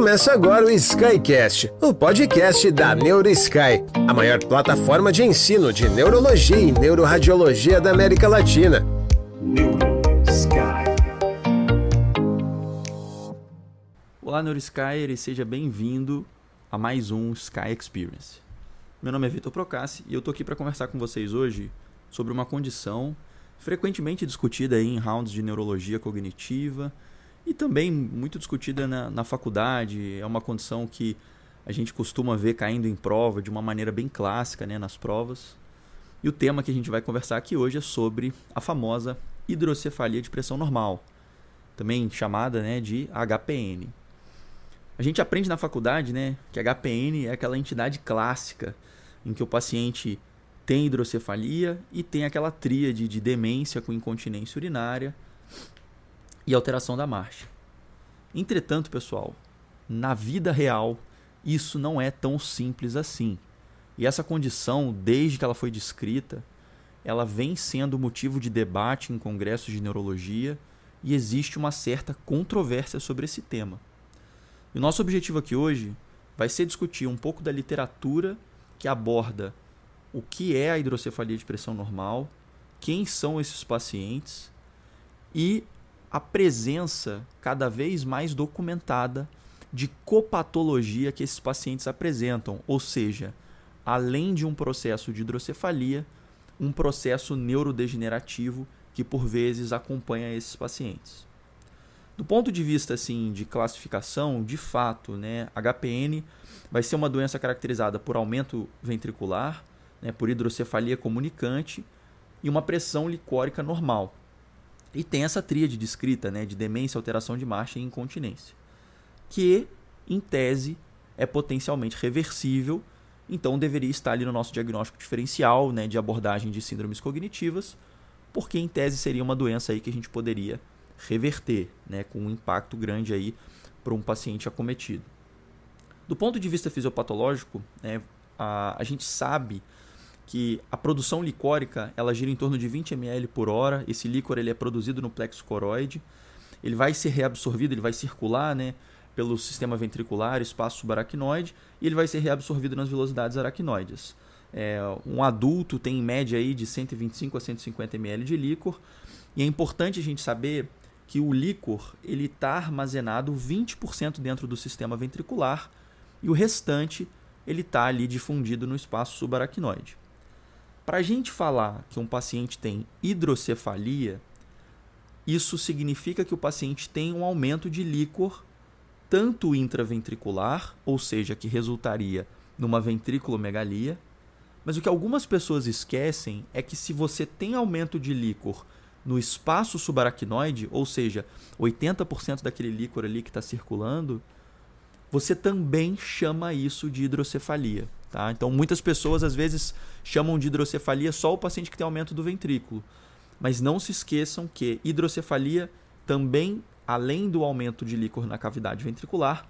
Começa agora o Skycast, o podcast da NeuroSky, a maior plataforma de ensino de neurologia e neuroradiologia da América Latina. NeuroSky. Olá, NeuroSky, e seja bem-vindo a mais um Sky Experience. Meu nome é Vitor Procassi e eu tô aqui para conversar com vocês hoje sobre uma condição frequentemente discutida em rounds de neurologia cognitiva e também muito discutida na, na faculdade. É uma condição que a gente costuma ver caindo em prova de uma maneira bem clássica né, nas provas. E o tema que a gente vai conversar aqui hoje é sobre a famosa hidrocefalia de pressão normal, também chamada né, de HPN. A gente aprende na faculdade né, que HPN é aquela entidade clássica em que o paciente tem hidrocefalia e tem aquela tríade de demência com incontinência urinária e alteração da marcha. Entretanto, pessoal, na vida real, isso não é tão simples assim. E essa condição, desde que ela foi descrita, ela vem sendo motivo de debate em congressos de neurologia e existe uma certa controvérsia sobre esse tema. E o nosso objetivo aqui hoje vai ser discutir um pouco da literatura que aborda o que é a hidrocefalia de pressão normal, quem são esses pacientes e a presença cada vez mais documentada de copatologia que esses pacientes apresentam, ou seja, além de um processo de hidrocefalia, um processo neurodegenerativo que por vezes acompanha esses pacientes. Do ponto de vista assim de classificação, de fato, né, HPN vai ser uma doença caracterizada por aumento ventricular, né, por hidrocefalia comunicante e uma pressão licórica normal. E tem essa tríade descrita né, de demência, alteração de marcha e incontinência, que, em tese, é potencialmente reversível, então deveria estar ali no nosso diagnóstico diferencial né, de abordagem de síndromes cognitivas, porque em tese seria uma doença aí que a gente poderia reverter, né, com um impacto grande aí para um paciente acometido. Do ponto de vista fisiopatológico, né, a, a gente sabe que a produção licórica ela gira em torno de 20 ml por hora. Esse líquor ele é produzido no plexo coroide. Ele vai ser reabsorvido, ele vai circular né, pelo sistema ventricular, espaço subaracnoide, e ele vai ser reabsorvido nas velocidades aracnoides. É, um adulto tem em média aí de 125 a 150 ml de líquor, e é importante a gente saber que o líquor ele está armazenado 20% dentro do sistema ventricular e o restante ele está ali difundido no espaço subaracnoide. Para a gente falar que um paciente tem hidrocefalia, isso significa que o paciente tem um aumento de líquor tanto intraventricular, ou seja, que resultaria numa ventriculomegalia, mas o que algumas pessoas esquecem é que se você tem aumento de líquor no espaço subaracnoide, ou seja, 80% daquele líquor ali que está circulando, você também chama isso de hidrocefalia. Tá? Então, muitas pessoas às vezes chamam de hidrocefalia só o paciente que tem aumento do ventrículo. Mas não se esqueçam que hidrocefalia também, além do aumento de líquor na cavidade ventricular,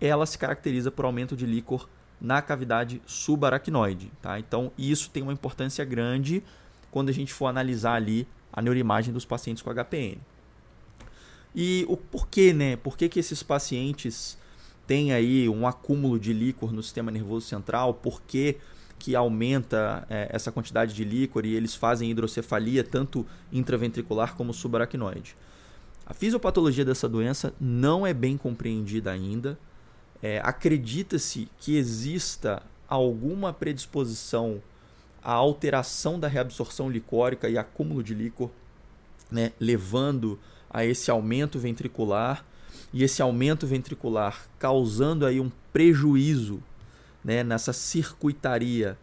ela se caracteriza por aumento de líquor na cavidade subaracnoide. Tá? Então, isso tem uma importância grande quando a gente for analisar ali a neuroimagem dos pacientes com HPN. E o porquê, né? Por que, que esses pacientes tem aí um acúmulo de líquor no sistema nervoso central, por que, que aumenta é, essa quantidade de líquor e eles fazem hidrocefalia tanto intraventricular como subaracnoide. A fisiopatologia dessa doença não é bem compreendida ainda. É, Acredita-se que exista alguma predisposição à alteração da reabsorção licórica e acúmulo de líquor, né, levando a esse aumento ventricular e esse aumento ventricular causando aí um prejuízo né, nessa circuitaria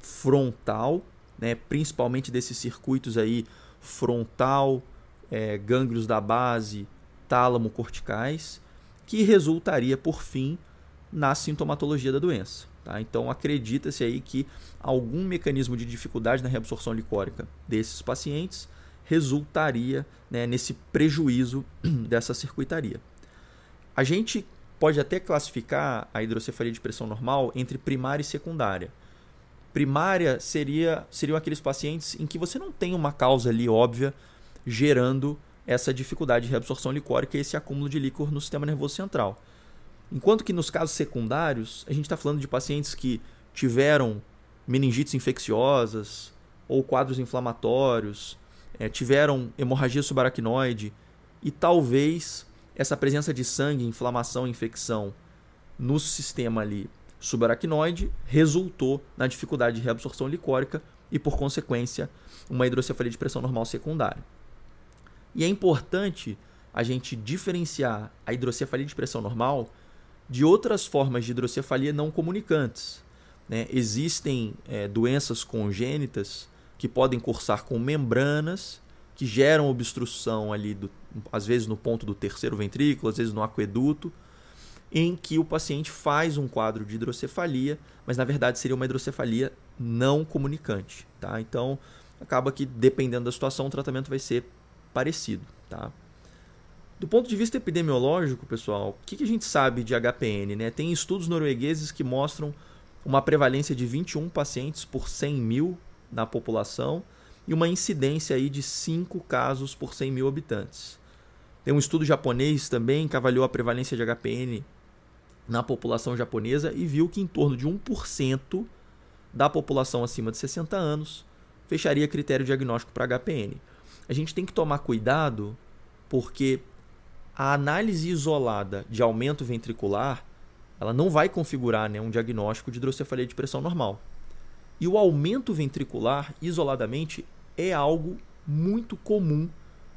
frontal, né, principalmente desses circuitos aí frontal, é, gânglios da base, tálamo corticais, que resultaria por fim na sintomatologia da doença. Tá? Então acredita-se aí que algum mecanismo de dificuldade na reabsorção licórica desses pacientes resultaria né, nesse prejuízo dessa circuitaria. A gente pode até classificar a hidrocefalia de pressão normal entre primária e secundária. Primária seria seriam aqueles pacientes em que você não tem uma causa ali óbvia gerando essa dificuldade de reabsorção licórica e esse acúmulo de líquor no sistema nervoso central. Enquanto que nos casos secundários, a gente está falando de pacientes que tiveram meningites infecciosas ou quadros inflamatórios, é, tiveram hemorragia subaracnoide e talvez essa presença de sangue, inflamação, infecção no sistema ali subaracnoide resultou na dificuldade de reabsorção licórica e, por consequência, uma hidrocefalia de pressão normal secundária. E é importante a gente diferenciar a hidrocefalia de pressão normal de outras formas de hidrocefalia não comunicantes. Né? Existem é, doenças congênitas que podem cursar com membranas que geram obstrução ali, do, às vezes no ponto do terceiro ventrículo, às vezes no aqueduto, em que o paciente faz um quadro de hidrocefalia, mas na verdade seria uma hidrocefalia não comunicante. Tá? Então, acaba que dependendo da situação, o tratamento vai ser parecido. Tá? Do ponto de vista epidemiológico, pessoal, o que, a gente sabe de HPN? Né? Tem estudos noruegueses que mostram uma prevalência de 21 pacientes por 100 mil na população e uma incidência aí de 5 casos por 100 mil habitantes. Tem um estudo japonês também que avaliou a prevalência de HPN na população japonesa e viu que em torno de 1% da população acima de 60 anos fecharia critério diagnóstico para HPN. A gente tem que tomar cuidado porque a análise isolada de aumento ventricular ela não vai configurar né, um diagnóstico de hidrocefalia de pressão normal. E o aumento ventricular, isoladamente, é algo muito comum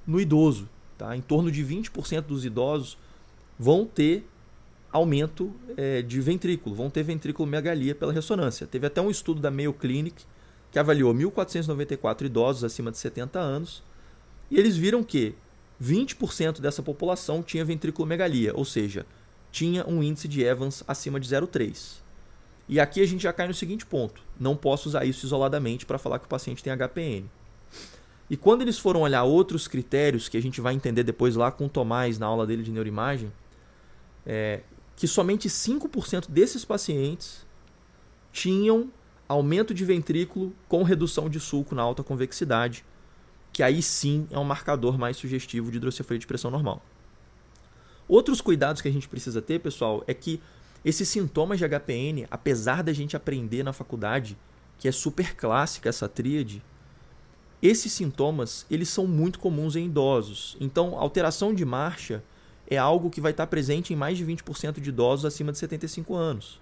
no idoso. Tá? Em torno de 20% dos idosos vão ter aumento é, de ventrículo, vão ter megalia pela ressonância. Teve até um estudo da Mayo Clinic que avaliou 1.494 idosos acima de 70 anos e eles viram que 20% dessa população tinha megalia, ou seja, tinha um índice de Evans acima de 0,3. E aqui a gente já cai no seguinte ponto: não posso usar isso isoladamente para falar que o paciente tem HPN. E quando eles foram olhar outros critérios que a gente vai entender depois lá com o Tomás na aula dele de neuroimagem, é, que somente 5% desses pacientes tinham aumento de ventrículo com redução de sulco na alta convexidade, que aí sim é um marcador mais sugestivo de hidrocefalia de pressão normal. Outros cuidados que a gente precisa ter, pessoal, é que esses sintomas de HPN, apesar da gente aprender na faculdade que é super clássica essa tríade, esses sintomas eles são muito comuns em idosos. Então, alteração de marcha é algo que vai estar presente em mais de 20% de idosos acima de 75 anos.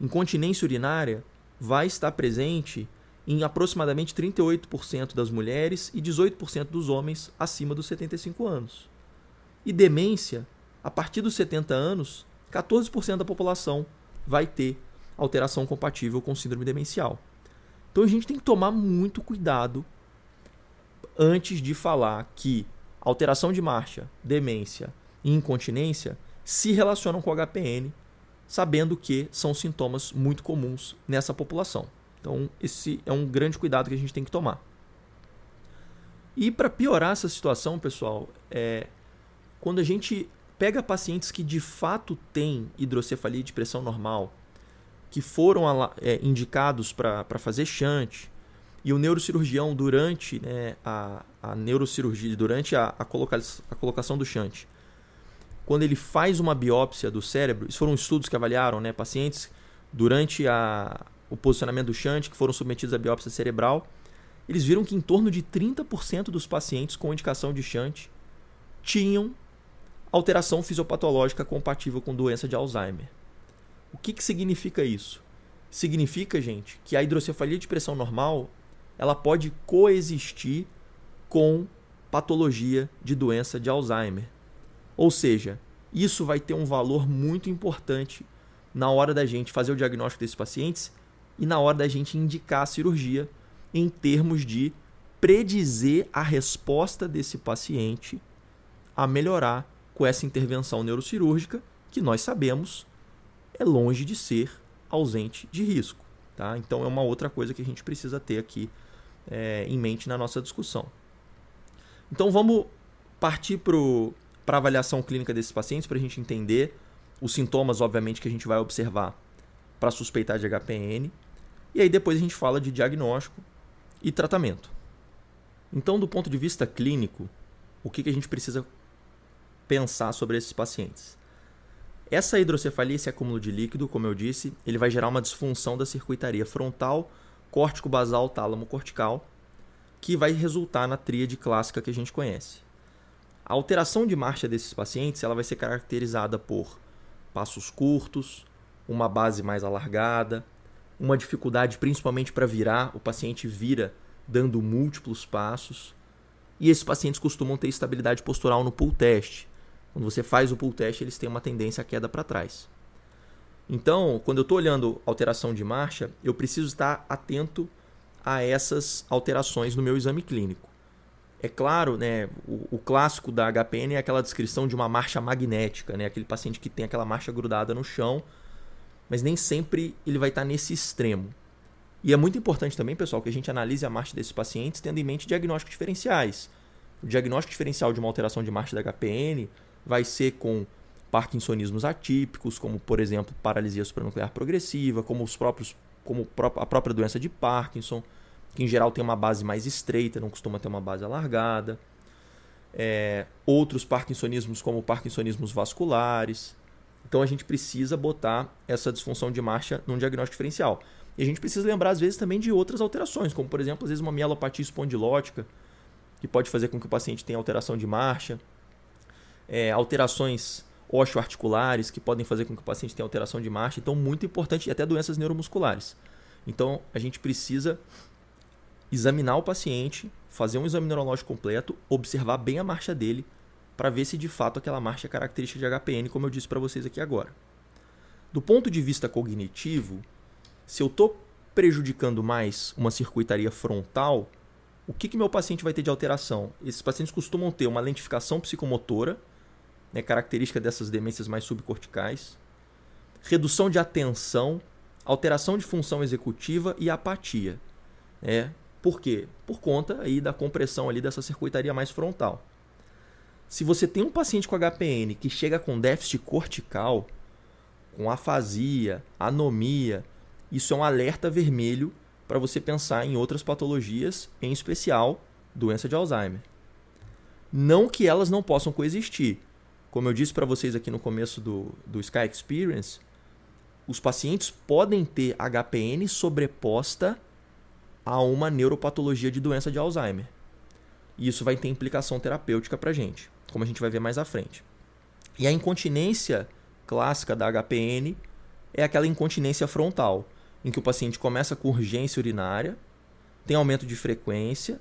Incontinência urinária vai estar presente em aproximadamente 38% das mulheres e 18% dos homens acima dos 75 anos. E demência, a partir dos 70 anos, 14% da população vai ter alteração compatível com síndrome demencial. Então a gente tem que tomar muito cuidado antes de falar que alteração de marcha, demência e incontinência se relacionam com HPN, sabendo que são sintomas muito comuns nessa população. Então, esse é um grande cuidado que a gente tem que tomar. E para piorar essa situação, pessoal, é quando a gente pega pacientes que de fato têm hidrocefalia de pressão normal, que foram é, indicados para fazer shunt, e o neurocirurgião, durante né, a, a neurocirurgia, durante a, a, coloca, a colocação do shunt, quando ele faz uma biópsia do cérebro, isso foram estudos que avaliaram né, pacientes durante a, o posicionamento do shunt, que foram submetidos à biópsia cerebral, eles viram que em torno de 30% dos pacientes com indicação de shunt tinham alteração fisiopatológica compatível com doença de Alzheimer. O que, que significa isso? Significa, gente, que a hidrocefalia de pressão normal ela pode coexistir com patologia de doença de Alzheimer. Ou seja, isso vai ter um valor muito importante na hora da gente fazer o diagnóstico desses pacientes e na hora da gente indicar a cirurgia em termos de predizer a resposta desse paciente a melhorar com essa intervenção neurocirúrgica, que nós sabemos é longe de ser ausente de risco. Tá? Então é uma outra coisa que a gente precisa ter aqui é, em mente na nossa discussão. Então vamos partir para a avaliação clínica desses pacientes para a gente entender os sintomas, obviamente, que a gente vai observar para suspeitar de HPN. E aí depois a gente fala de diagnóstico e tratamento. Então, do ponto de vista clínico, o que, que a gente precisa pensar sobre esses pacientes? Essa hidrocefalia, esse acúmulo de líquido, como eu disse, ele vai gerar uma disfunção da circuitaria frontal, córtico basal, tálamo cortical, que vai resultar na tríade clássica que a gente conhece. A alteração de marcha desses pacientes ela vai ser caracterizada por passos curtos, uma base mais alargada, uma dificuldade principalmente para virar, o paciente vira dando múltiplos passos. E esses pacientes costumam ter estabilidade postural no pull test. Quando você faz o pull test, eles têm uma tendência à queda para trás. Então, quando eu estou olhando alteração de marcha, eu preciso estar atento a essas alterações no meu exame clínico. É claro, né, o, o, clássico da HPN é aquela descrição de uma marcha magnética, né, aquele paciente que tem aquela marcha grudada no chão, mas nem sempre ele vai estar nesse extremo. E é muito importante também, pessoal, que a gente analise a marcha desses pacientes tendo em mente diagnósticos diferenciais. O diagnóstico diferencial de uma alteração de marcha da HPN vai ser com parkinsonismos atípicos, como por exemplo paralisia supranuclear progressiva, como os próprios como a própria doença de Parkinson que em geral tem uma base mais estreita, não costuma ter uma base alargada. É, outros parkinsonismos, como parkinsonismos vasculares. Então a gente precisa botar essa disfunção de marcha num diagnóstico diferencial. E a gente precisa lembrar, às vezes, também de outras alterações, como por exemplo, às vezes, uma mielopatia espondilótica, que pode fazer com que o paciente tenha alteração de marcha, é, alterações osteoarticulares, que podem fazer com que o paciente tenha alteração de marcha. Então, muito importante, e até doenças neuromusculares. Então, a gente precisa examinar o paciente, fazer um exame neurológico completo, observar bem a marcha dele, para ver se de fato aquela marcha é característica de HPN, como eu disse para vocês aqui agora. Do ponto de vista cognitivo, se eu estou prejudicando mais uma circuitaria frontal, o que, que meu paciente vai ter de alteração? Esses pacientes costumam ter uma lentificação psicomotora, né, característica dessas demências mais subcorticais, redução de atenção, alteração de função executiva e apatia. Né? Por quê? Por conta aí da compressão ali dessa circuitaria mais frontal. Se você tem um paciente com HPN que chega com déficit cortical, com afasia, anomia, isso é um alerta vermelho para você pensar em outras patologias, em especial doença de Alzheimer. Não que elas não possam coexistir. Como eu disse para vocês aqui no começo do, do Sky Experience, os pacientes podem ter HPN sobreposta a uma neuropatologia de doença de Alzheimer. E isso vai ter implicação terapêutica para gente, como a gente vai ver mais à frente. E a incontinência clássica da HPN é aquela incontinência frontal, em que o paciente começa com urgência urinária, tem aumento de frequência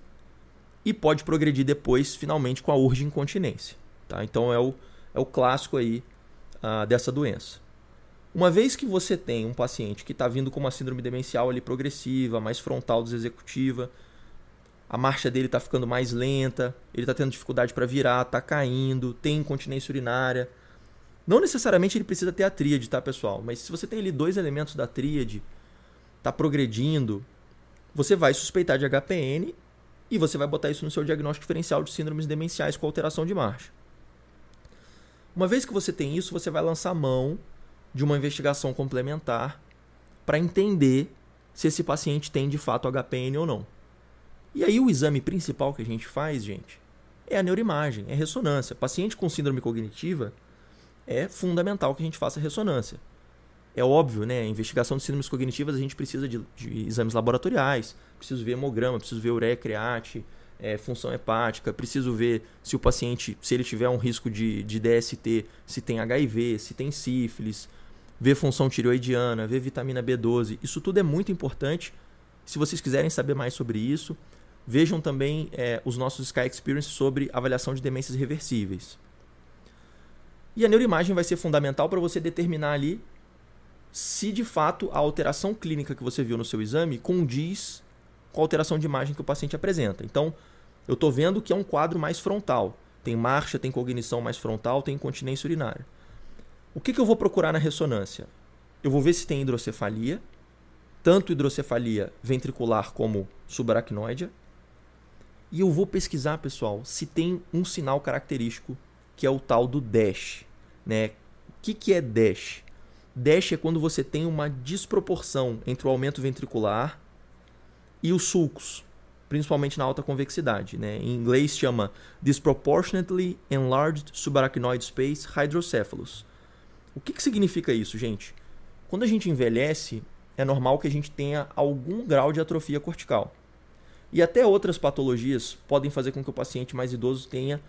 e pode progredir depois, finalmente, com a urge incontinência. Tá? Então é o, é o clássico aí uh, dessa doença. Uma vez que você tem um paciente que está vindo com uma síndrome demencial ali progressiva, mais frontal desexecutiva, a marcha dele está ficando mais lenta, ele está tendo dificuldade para virar, está caindo, tem incontinência urinária. Não necessariamente ele precisa ter a tríade, tá, pessoal? Mas se você tem ali dois elementos da tríade, está progredindo, você vai suspeitar de HPN e você vai botar isso no seu diagnóstico diferencial de síndromes demenciais com alteração de marcha. Uma vez que você tem isso, você vai lançar mão de uma investigação complementar para entender se esse paciente tem de fato HPN ou não. E aí o exame principal que a gente faz, gente, é a neuroimagem, é ressonância. Paciente com síndrome cognitiva é fundamental que a gente faça ressonância. É óbvio, né? A investigação de síndromes cognitivas a gente precisa de, de exames laboratoriais, preciso ver hemograma, preciso ver ureia create, é, função hepática, preciso ver se o paciente, se ele tiver um risco de, de DST, se tem HIV, se tem sífilis, ver função tireoidiana, ver vitamina B12. Isso tudo é muito importante. Se vocês quiserem saber mais sobre isso, vejam também é, os nossos Sky Experience sobre avaliação de demências reversíveis. E a neuroimagem vai ser fundamental para você determinar ali se de fato a alteração clínica que você viu no seu exame condiz com a alteração de imagem que o paciente apresenta. Então, eu estou vendo que é um quadro mais frontal. Tem marcha, tem cognição mais frontal, tem incontinência urinária. O que, que eu vou procurar na ressonância? Eu vou ver se tem hidrocefalia, tanto hidrocefalia ventricular como subaracnoide. E eu vou pesquisar, pessoal, se tem um sinal característico que é o tal do DASH. Né? O que, que é DASH? DASH é quando você tem uma desproporção entre o aumento ventricular e os sulcos, principalmente na alta convexidade. Né? Em inglês chama Disproportionately Enlarged Subarachnoid Space Hydrocephalus O que, que significa isso, gente? Quando a gente envelhece, é normal que a gente tenha algum grau de atrofia cortical. E até outras patologias podem fazer com que o paciente mais idoso tenha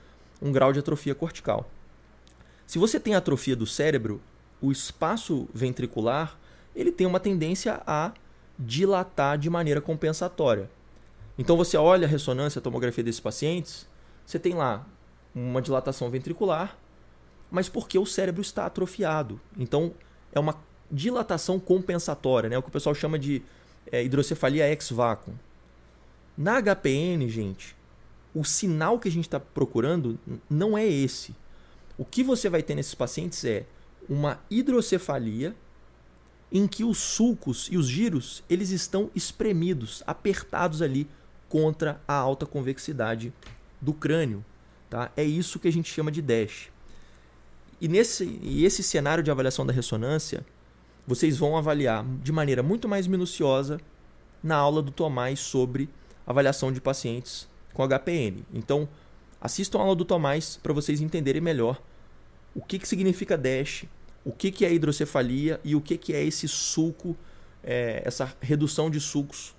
um grau de atrofia cortical. Se você tem atrofia do cérebro, o espaço ventricular ele tem uma tendência a dilatar de maneira compensatória. Então você olha a ressonância, a tomografia desses pacientes, você tem lá uma dilatação ventricular, mas porque o cérebro está atrofiado. Então é uma dilatação compensatória, né? o que o pessoal chama de é, hidrocefalia ex vácuo. Na HPN, gente, o sinal que a gente está procurando não é esse. O que você vai ter nesses pacientes é uma hidrocefalia em que os sulcos e os giros eles estão espremidos, apertados ali contra a alta convexidade do crânio. Tá? É isso que a gente chama de DASH. E, nesse, e esse cenário de avaliação da ressonância, vocês vão avaliar de maneira muito mais minuciosa na aula do Tomás sobre avaliação de pacientes com HPN. Então, assistam a aula do Tomás para vocês entenderem melhor o que, que significa DASH, o que, que é hidrocefalia e o que, que é esse sulco, é, essa redução de sulcos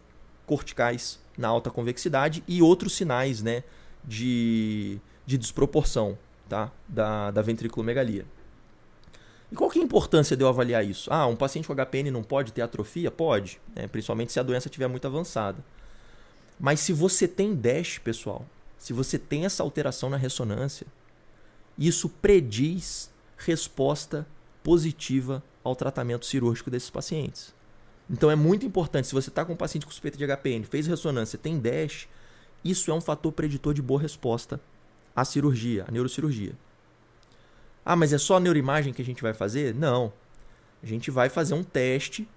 corticais na alta convexidade e outros sinais né, de, de desproporção tá, da, da ventriculomegalia. E qual que é a importância de eu avaliar isso? Ah, um paciente com HPN não pode ter atrofia? Pode, né? principalmente se a doença estiver muito avançada. Mas se você tem DASH, pessoal, se você tem essa alteração na ressonância, isso prediz resposta positiva ao tratamento cirúrgico desses pacientes. Então é muito importante, se você está com um paciente com suspeita de HPN, fez ressonância, tem DASH, isso é um fator preditor de boa resposta à cirurgia, à neurocirurgia. Ah, mas é só a neuroimagem que a gente vai fazer? Não. A gente vai fazer um teste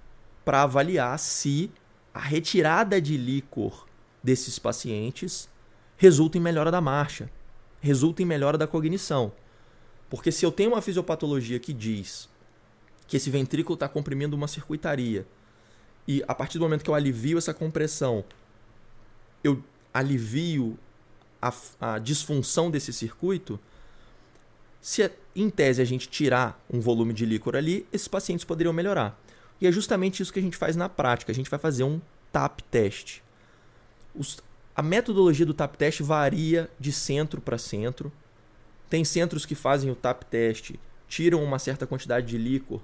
para avaliar se a retirada de líquor desses pacientes resulta em melhora da marcha, resulta em melhora da cognição. Porque se eu tenho uma fisiopatologia que diz que esse ventrículo está comprimindo uma circuitaria e a partir do momento que eu alivio essa compressão, eu alivio a, a disfunção desse circuito, se em tese a gente tirar um volume de líquor ali, esses pacientes poderiam melhorar. E é justamente isso que a gente faz na prática. A gente vai fazer um TAP teste. Os, a metodologia do TAP teste varia de centro para centro. Tem centros que fazem o TAP teste, tiram uma certa quantidade de líquor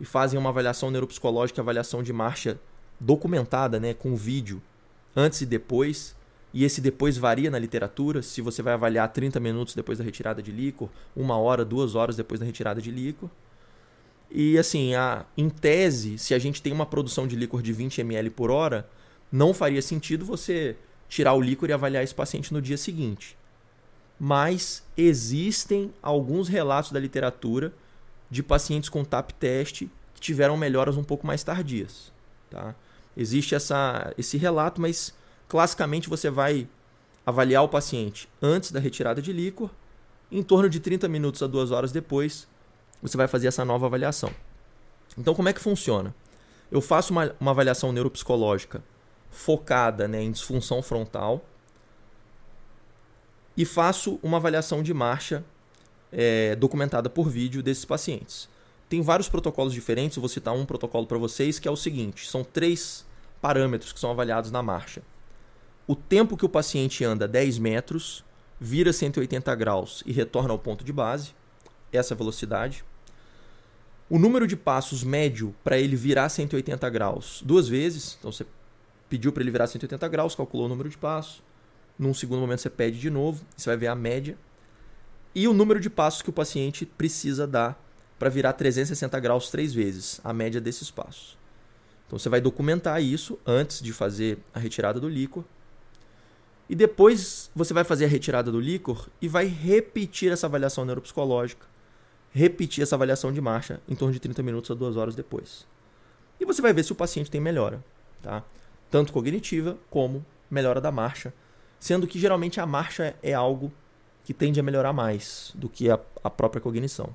e fazem uma avaliação neuropsicológica, avaliação de marcha documentada, né, com vídeo, antes e depois. E esse depois varia na literatura, se você vai avaliar 30 minutos depois da retirada de líquor, uma hora, duas horas depois da retirada de líquor. E assim, a, em tese, se a gente tem uma produção de líquor de 20 ml por hora, não faria sentido você tirar o líquor e avaliar esse paciente no dia seguinte mas existem alguns relatos da literatura de pacientes com TAP teste que tiveram melhoras um pouco mais tardias. Tá? Existe essa, esse relato, mas classicamente você vai avaliar o paciente antes da retirada de líquor, em torno de 30 minutos a 2 horas depois, você vai fazer essa nova avaliação. Então, como é que funciona? Eu faço uma, uma avaliação neuropsicológica focada né, em disfunção frontal, e faço uma avaliação de marcha é, documentada por vídeo desses pacientes. Tem vários protocolos diferentes, vou citar um protocolo para vocês que é o seguinte: são três parâmetros que são avaliados na marcha. O tempo que o paciente anda 10 metros, vira 180 graus e retorna ao ponto de base, essa velocidade. O número de passos médio para ele virar 180 graus duas vezes, então você pediu para ele virar 180 graus, calculou o número de passos num segundo momento você pede de novo, você vai ver a média. E o número de passos que o paciente precisa dar para virar 360 graus três vezes, a média desses passos. Então você vai documentar isso antes de fazer a retirada do líquor. E depois você vai fazer a retirada do líquor e vai repetir essa avaliação neuropsicológica, repetir essa avaliação de marcha em torno de 30 minutos a 2 horas depois. E você vai ver se o paciente tem melhora, tá? Tanto cognitiva como melhora da marcha sendo que geralmente a marcha é algo que tende a melhorar mais do que a, a própria cognição.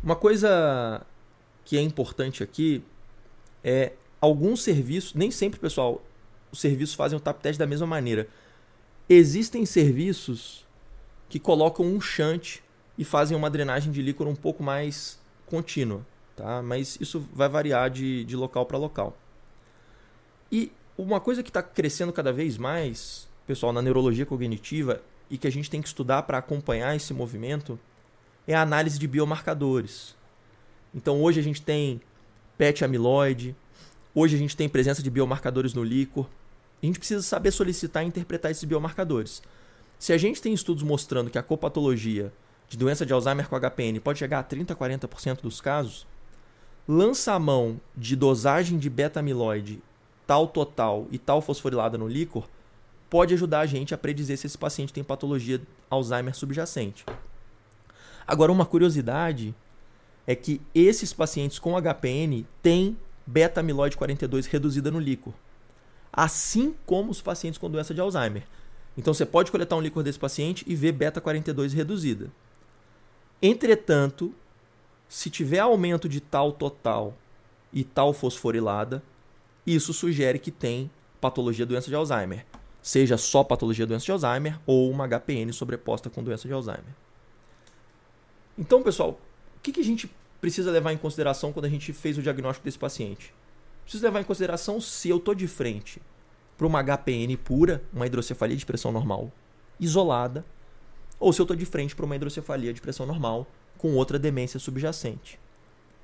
Uma coisa que é importante aqui é alguns serviços, nem sempre, pessoal, os serviços fazem o tap test da mesma maneira. Existem serviços que colocam um shunt e fazem uma drenagem de líquor um pouco mais contínua, tá? Mas isso vai variar de, de local para local. E uma coisa que está crescendo cada vez mais, pessoal, na neurologia cognitiva e que a gente tem que estudar para acompanhar esse movimento é a análise de biomarcadores. Então hoje a gente tem PET amiloide, hoje a gente tem presença de biomarcadores no líquor. A gente precisa saber solicitar e interpretar esses biomarcadores. Se a gente tem estudos mostrando que a copatologia de doença de Alzheimer com HPN pode chegar a 30, 40% dos casos, lança a mão de dosagem de beta-amiloide tal total e tal fosforilada no líquor pode ajudar a gente a predizer se esse paciente tem patologia Alzheimer subjacente. Agora, uma curiosidade é que esses pacientes com HPN têm beta-amiloide 42 reduzida no líquor, assim como os pacientes com doença de Alzheimer. Então você pode coletar um líquor desse paciente e ver beta-42 reduzida. Entretanto, se tiver aumento de tal total e tal fosforilada, isso sugere que tem patologia doença de Alzheimer. Seja só patologia doença de Alzheimer ou uma HPN sobreposta com doença de Alzheimer. Então, pessoal, o que, que a gente precisa levar em consideração quando a gente fez o diagnóstico desse paciente? Precisa levar em consideração se eu estou de frente para uma HPN pura, uma hidrocefalia de pressão normal, isolada, ou se eu estou de frente para uma hidrocefalia de pressão normal com outra demência subjacente.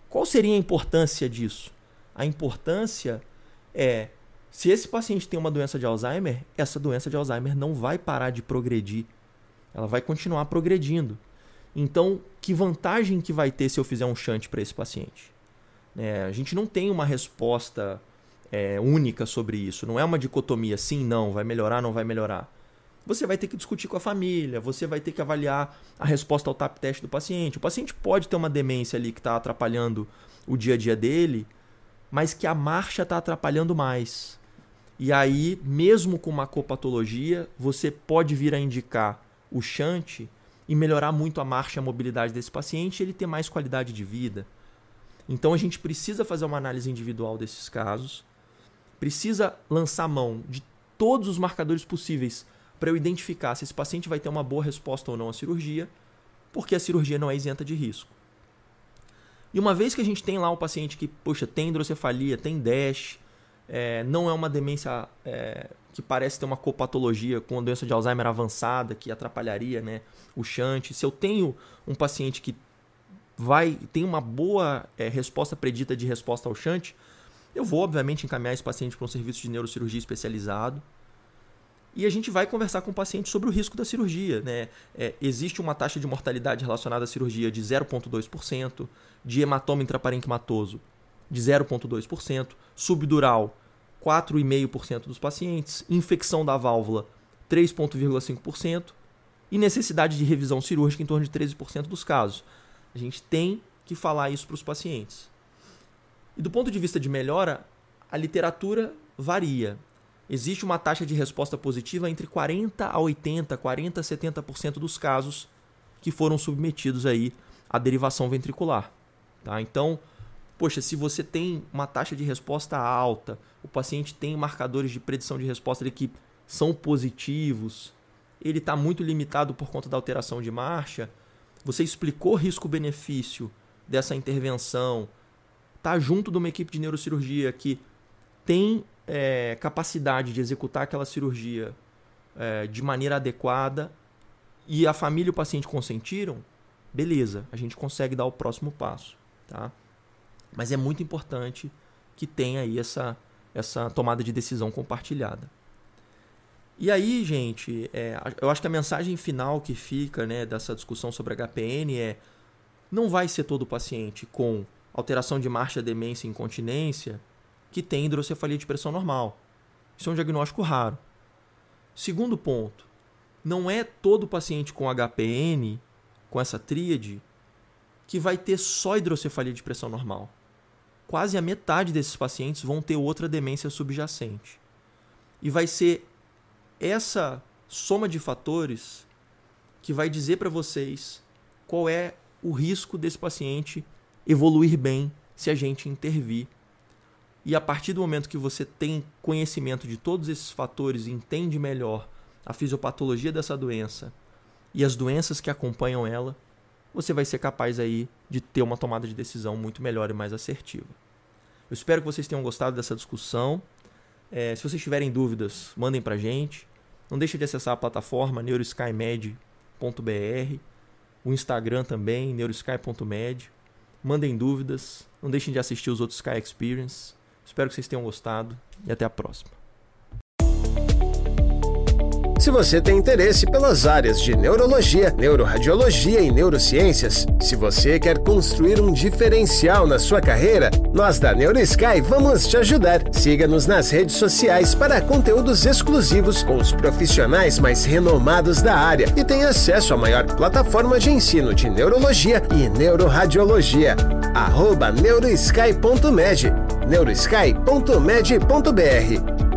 Qual seria a importância disso? A importância é se esse paciente tem uma doença de Alzheimer, essa doença de Alzheimer não vai parar de progredir. Ela vai continuar progredindo. Então, que vantagem que vai ter se eu fizer um shunt para esse paciente? É, a gente não tem uma resposta é, única sobre isso. Não é uma dicotomia sim, não, vai melhorar, não vai melhorar. Você vai ter que discutir com a família, você vai ter que avaliar a resposta ao TAP teste do paciente. O paciente pode ter uma demência ali que está atrapalhando o dia a dia dele, mas que a marcha está atrapalhando mais. E aí, mesmo com uma copatologia, você pode vir a indicar o shunt e melhorar muito a marcha e a mobilidade desse paciente e ele ter mais qualidade de vida. Então a gente precisa fazer uma análise individual desses casos precisa lançar mão de todos os marcadores possíveis para eu identificar se esse paciente vai ter uma boa resposta ou não à cirurgia, porque a cirurgia não é isenta de risco. E uma vez que a gente tem lá um paciente que, poxa, tem hidrocefalia, tem DASH, é, não é uma demência é, que parece ter uma copatologia com a doença de Alzheimer avançada, que atrapalharia né, o shunt. Se eu tenho um paciente que vai tem uma boa é, resposta predita de resposta ao shunt, eu vou, obviamente, encaminhar esse paciente para um serviço de neurocirurgia especializado. E a gente vai conversar com o paciente sobre o risco da cirurgia. Né? É, existe uma taxa de mortalidade relacionada à cirurgia de 0,2%, de hematoma intraparenquimatoso de 0,2%, subdural 4,5% dos pacientes, infecção da válvula 3,5% e necessidade de revisão cirúrgica em torno de 13% dos casos. A gente tem que falar isso para os pacientes. E do ponto de vista de melhora, a literatura varia. Existe uma taxa de resposta positiva entre 40 a 80, 40 a 70% dos casos que foram submetidos aí à derivação ventricular. Tá? Então, poxa, se você tem uma taxa de resposta alta, o paciente tem marcadores de predição de resposta que são positivos, ele está muito limitado por conta da alteração de marcha, você explicou risco-benefício dessa intervenção, tá junto de uma equipe de neurocirurgia que tem é, capacidade de executar aquela cirurgia é, de maneira adequada e a família e o paciente consentiram, beleza, a gente consegue dar o próximo passo, tá? Mas é muito importante que tenha aí essa, essa tomada de decisão compartilhada. E aí, gente, é, eu acho que a mensagem final que fica né, dessa discussão sobre HPN é não vai ser todo paciente com alteração de marcha, demência e incontinência que tem hidrocefalia de pressão normal. Isso é um diagnóstico raro. Segundo ponto, não é todo paciente com HPN, com essa tríade, que vai ter só hidrocefalia de pressão normal. Quase a metade desses pacientes vão ter outra demência subjacente. E vai ser essa soma de fatores que vai dizer para vocês qual é o risco desse paciente evoluir bem se a gente intervir. E a partir do momento que você tem conhecimento de todos esses fatores entende melhor a fisiopatologia dessa doença e as doenças que acompanham ela, você vai ser capaz aí de ter uma tomada de decisão muito melhor e mais assertiva. Eu espero que vocês tenham gostado dessa discussão. É, se vocês tiverem dúvidas, mandem para gente. Não deixe de acessar a plataforma neuroskymed.br, o Instagram também, neurosky.med. Mandem dúvidas, não deixem de assistir os outros Sky Experience. Espero que vocês tenham gostado e até a próxima. Se você tem interesse pelas áreas de neurologia, neuroradiologia e neurociências, se você quer construir um diferencial na sua carreira, nós da NeuroSky vamos te ajudar. Siga-nos nas redes sociais para conteúdos exclusivos com os profissionais mais renomados da área e tenha acesso à maior plataforma de ensino de neurologia e neuroradiologia. Neurosky.med neurosky.med.br